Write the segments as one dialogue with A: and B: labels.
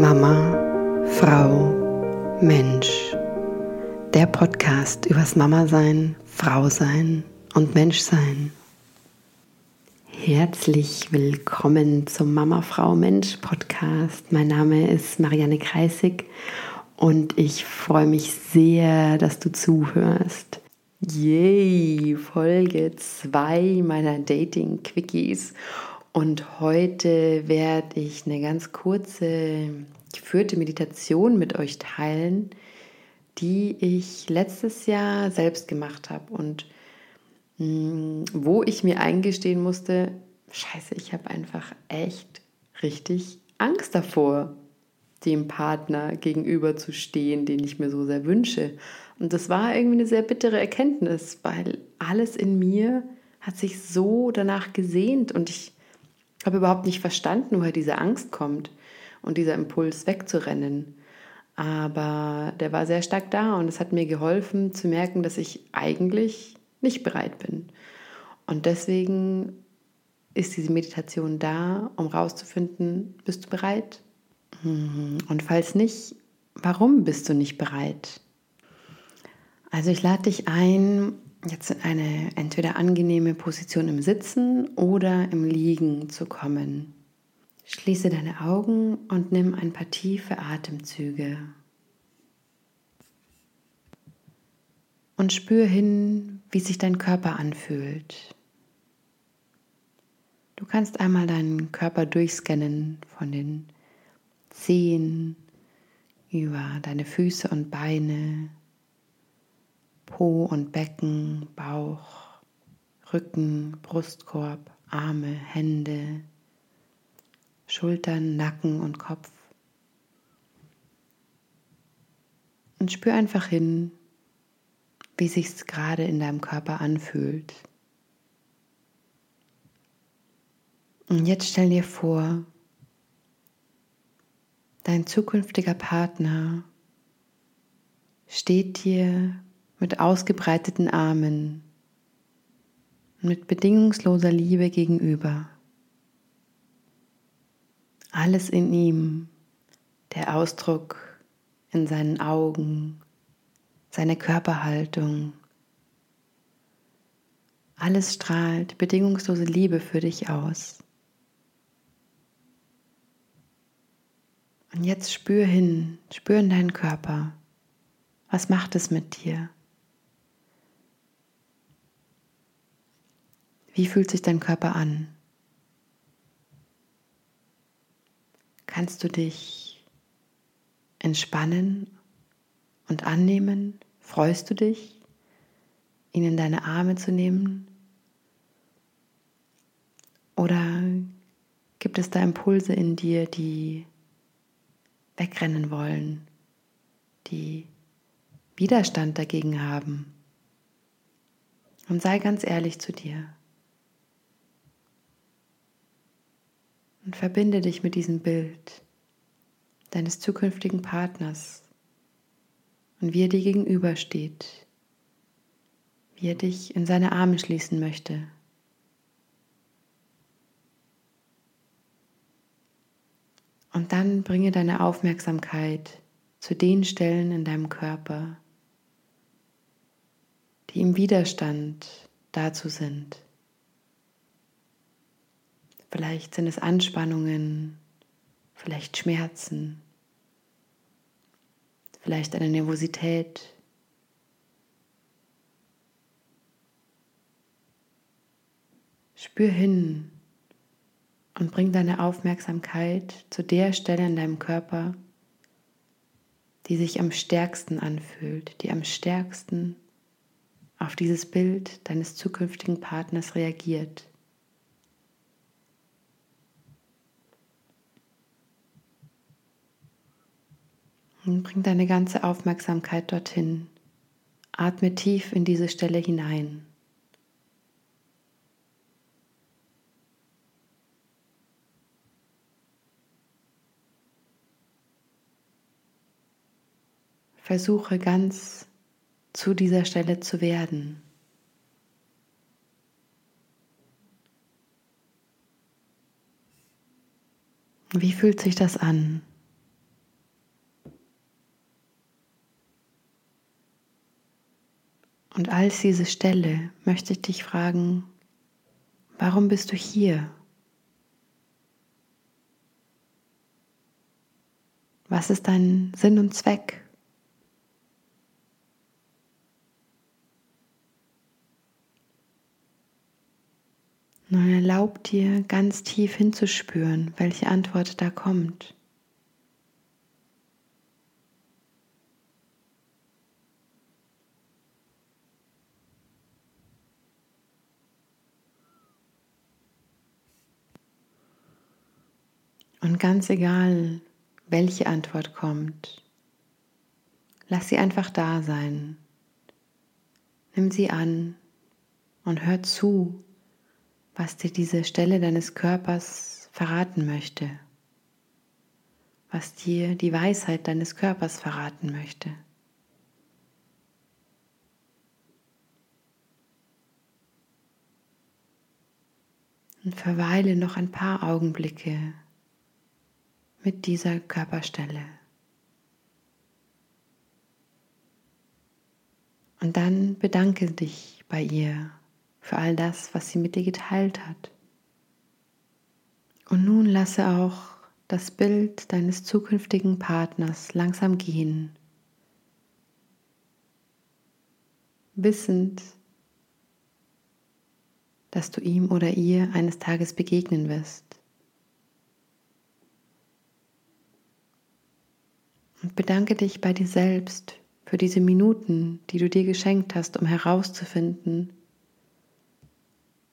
A: Mama, Frau, Mensch. Der Podcast übers Mama sein, Frau sein und Mensch sein. Herzlich willkommen zum Mama, Frau, Mensch Podcast. Mein Name ist Marianne Kreisig und ich freue mich sehr, dass du zuhörst. Yay, Folge 2 meiner Dating Quickies. Und heute werde ich eine ganz kurze geführte Meditation mit euch teilen, die ich letztes Jahr selbst gemacht habe und mm, wo ich mir eingestehen musste, scheiße, ich habe einfach echt richtig Angst davor, dem Partner gegenüber zu stehen, den ich mir so sehr wünsche. Und das war irgendwie eine sehr bittere Erkenntnis, weil alles in mir hat sich so danach gesehnt und ich habe überhaupt nicht verstanden, woher diese Angst kommt und dieser Impuls wegzurennen. Aber der war sehr stark da und es hat mir geholfen zu merken, dass ich eigentlich nicht bereit bin. Und deswegen ist diese Meditation da, um rauszufinden, bist du bereit? Mhm. Und falls nicht, warum bist du nicht bereit? Also ich lade dich ein, jetzt in eine entweder angenehme Position im Sitzen oder im Liegen zu kommen. Schließe deine Augen und nimm ein paar tiefe Atemzüge. Und spür hin, wie sich dein Körper anfühlt. Du kannst einmal deinen Körper durchscannen von den Zehen über deine Füße und Beine, Po und Becken, Bauch, Rücken, Brustkorb, Arme, Hände, Schultern, Nacken und Kopf. Und spür einfach hin, wie sich's gerade in deinem Körper anfühlt. Und jetzt stell dir vor, dein zukünftiger Partner steht dir mit ausgebreiteten Armen, mit bedingungsloser Liebe gegenüber. Alles in ihm, der Ausdruck in seinen Augen, seine Körperhaltung, alles strahlt bedingungslose Liebe für dich aus. Und jetzt spür hin, spür in deinen Körper. Was macht es mit dir? Wie fühlt sich dein Körper an? Kannst du dich entspannen und annehmen? Freust du dich, ihn in deine Arme zu nehmen? Oder gibt es da Impulse in dir, die wegrennen wollen, die Widerstand dagegen haben? Und sei ganz ehrlich zu dir. Und verbinde dich mit diesem Bild deines zukünftigen Partners und wie er dir gegenübersteht, wie er dich in seine Arme schließen möchte. Und dann bringe deine Aufmerksamkeit zu den Stellen in deinem Körper, die im Widerstand dazu sind. Vielleicht sind es Anspannungen, vielleicht Schmerzen, vielleicht eine Nervosität. Spür hin und bring deine Aufmerksamkeit zu der Stelle in deinem Körper, die sich am stärksten anfühlt, die am stärksten auf dieses Bild deines zukünftigen Partners reagiert. Und bring deine ganze Aufmerksamkeit dorthin. Atme tief in diese Stelle hinein. Versuche ganz zu dieser Stelle zu werden. Wie fühlt sich das an? Und als diese Stelle möchte ich dich fragen, warum bist du hier? Was ist dein Sinn und Zweck? Nun erlaub dir ganz tief hinzuspüren, welche Antwort da kommt. Und ganz egal, welche Antwort kommt, lass sie einfach da sein. Nimm sie an und hör zu, was dir diese Stelle deines Körpers verraten möchte, was dir die Weisheit deines Körpers verraten möchte. Und verweile noch ein paar Augenblicke mit dieser Körperstelle. Und dann bedanke dich bei ihr für all das, was sie mit dir geteilt hat. Und nun lasse auch das Bild deines zukünftigen Partners langsam gehen, wissend, dass du ihm oder ihr eines Tages begegnen wirst. Und bedanke dich bei dir selbst für diese Minuten, die du dir geschenkt hast, um herauszufinden,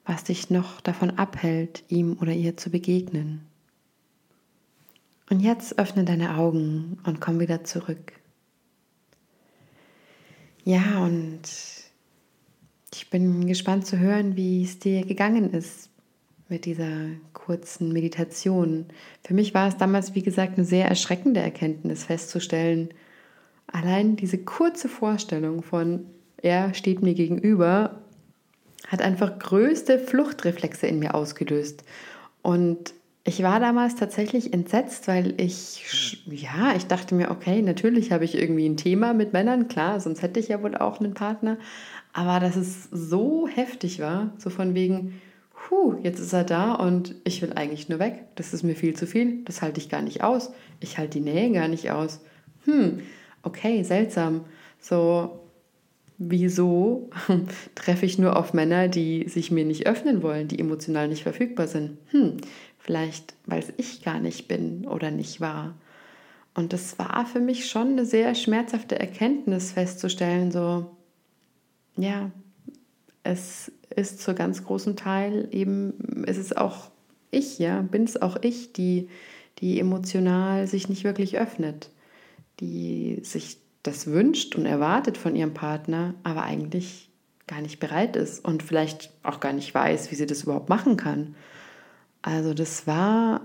A: was dich noch davon abhält, ihm oder ihr zu begegnen. Und jetzt öffne deine Augen und komm wieder zurück. Ja, und ich bin gespannt zu hören, wie es dir gegangen ist mit dieser kurzen Meditation. Für mich war es damals, wie gesagt, eine sehr erschreckende Erkenntnis festzustellen, allein diese kurze Vorstellung von, er steht mir gegenüber, hat einfach größte Fluchtreflexe in mir ausgelöst. Und ich war damals tatsächlich entsetzt, weil ich, ja, ich dachte mir, okay, natürlich habe ich irgendwie ein Thema mit Männern, klar, sonst hätte ich ja wohl auch einen Partner. Aber dass es so heftig war, so von wegen, puh, jetzt ist er da und ich will eigentlich nur weg. Das ist mir viel zu viel. Das halte ich gar nicht aus. Ich halte die Nähe gar nicht aus. Hm, okay, seltsam. So, wieso treffe ich nur auf Männer, die sich mir nicht öffnen wollen, die emotional nicht verfügbar sind? Hm, vielleicht, weil es ich gar nicht bin oder nicht war. Und das war für mich schon eine sehr schmerzhafte Erkenntnis festzustellen, so, ja, es ist zu ganz großem Teil eben, es ist auch ich, ja, bin es auch ich, die, die emotional sich nicht wirklich öffnet, die sich das wünscht und erwartet von ihrem Partner, aber eigentlich gar nicht bereit ist und vielleicht auch gar nicht weiß, wie sie das überhaupt machen kann. Also das war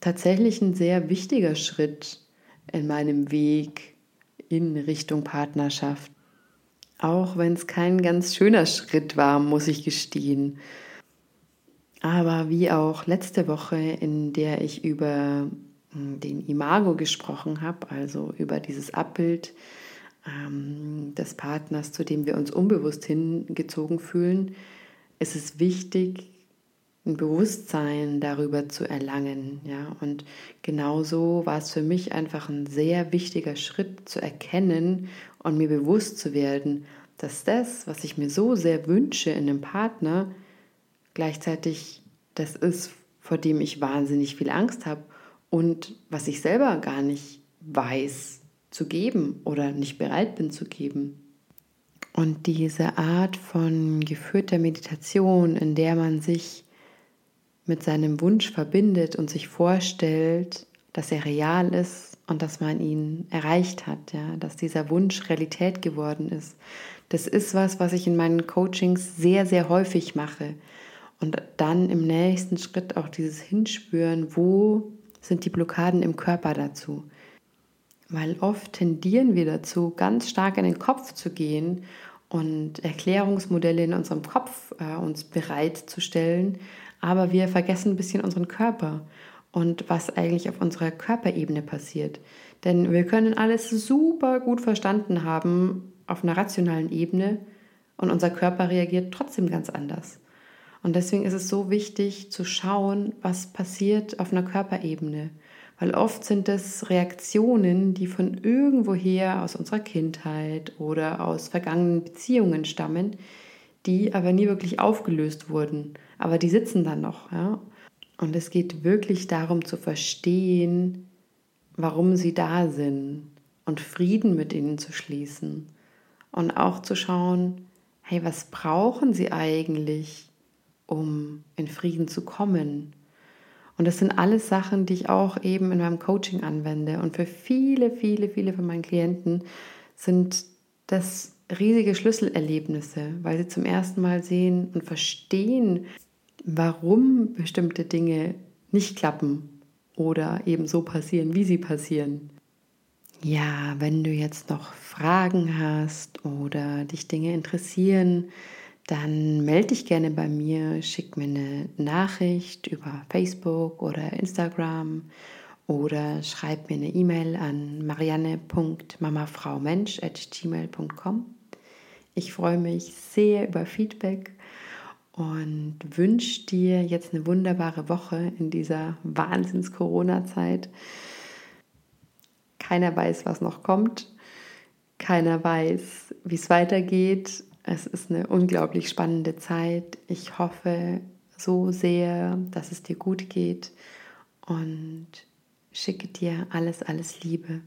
A: tatsächlich ein sehr wichtiger Schritt in meinem Weg in Richtung Partnerschaft. Auch wenn es kein ganz schöner Schritt war, muss ich gestehen. Aber wie auch letzte Woche, in der ich über hm, den Imago gesprochen habe, also über dieses Abbild ähm, des Partners, zu dem wir uns unbewusst hingezogen fühlen, ist es wichtig, ein Bewusstsein darüber zu erlangen. Ja? Und genauso war es für mich einfach ein sehr wichtiger Schritt zu erkennen und mir bewusst zu werden, dass das, was ich mir so sehr wünsche in einem Partner, gleichzeitig das ist, vor dem ich wahnsinnig viel Angst habe und was ich selber gar nicht weiß zu geben oder nicht bereit bin zu geben. Und diese Art von geführter Meditation, in der man sich mit seinem Wunsch verbindet und sich vorstellt, dass er real ist und dass man ihn erreicht hat, ja, dass dieser Wunsch Realität geworden ist. Das ist was, was ich in meinen Coachings sehr, sehr häufig mache. Und dann im nächsten Schritt auch dieses Hinspüren, wo sind die Blockaden im Körper dazu. Weil oft tendieren wir dazu, ganz stark in den Kopf zu gehen und Erklärungsmodelle in unserem Kopf äh, uns bereitzustellen, aber wir vergessen ein bisschen unseren Körper und was eigentlich auf unserer Körperebene passiert. Denn wir können alles super gut verstanden haben auf einer rationalen Ebene, Und unser Körper reagiert trotzdem ganz anders. Und deswegen ist es so wichtig zu schauen, was passiert auf einer Körperebene. Weil oft sind es Reaktionen, die von irgendwoher aus unserer Kindheit oder aus vergangenen Beziehungen stammen, die aber nie wirklich aufgelöst wurden. Aber die sitzen dann noch. Ja? Und es geht wirklich darum zu verstehen, warum sie da sind und Frieden mit ihnen zu schließen. Und auch zu schauen, hey, was brauchen sie eigentlich, um in Frieden zu kommen? Und das sind alles Sachen, die ich auch eben in meinem Coaching anwende. Und für viele, viele, viele von meinen Klienten sind das riesige Schlüsselerlebnisse, weil sie zum ersten Mal sehen und verstehen, warum bestimmte Dinge nicht klappen oder eben so passieren, wie sie passieren. Ja, wenn du jetzt noch Fragen hast oder dich Dinge interessieren, dann melde dich gerne bei mir, schick mir eine Nachricht über Facebook oder Instagram oder schreib mir eine E-Mail an marianne.mamafraumensch.gmail.com. Ich freue mich sehr über Feedback und wünsche dir jetzt eine wunderbare Woche in dieser Wahnsinns-Corona-Zeit. Keiner weiß, was noch kommt. Keiner weiß, wie es weitergeht. Es ist eine unglaublich spannende Zeit. Ich hoffe so sehr, dass es dir gut geht und schicke dir alles, alles Liebe.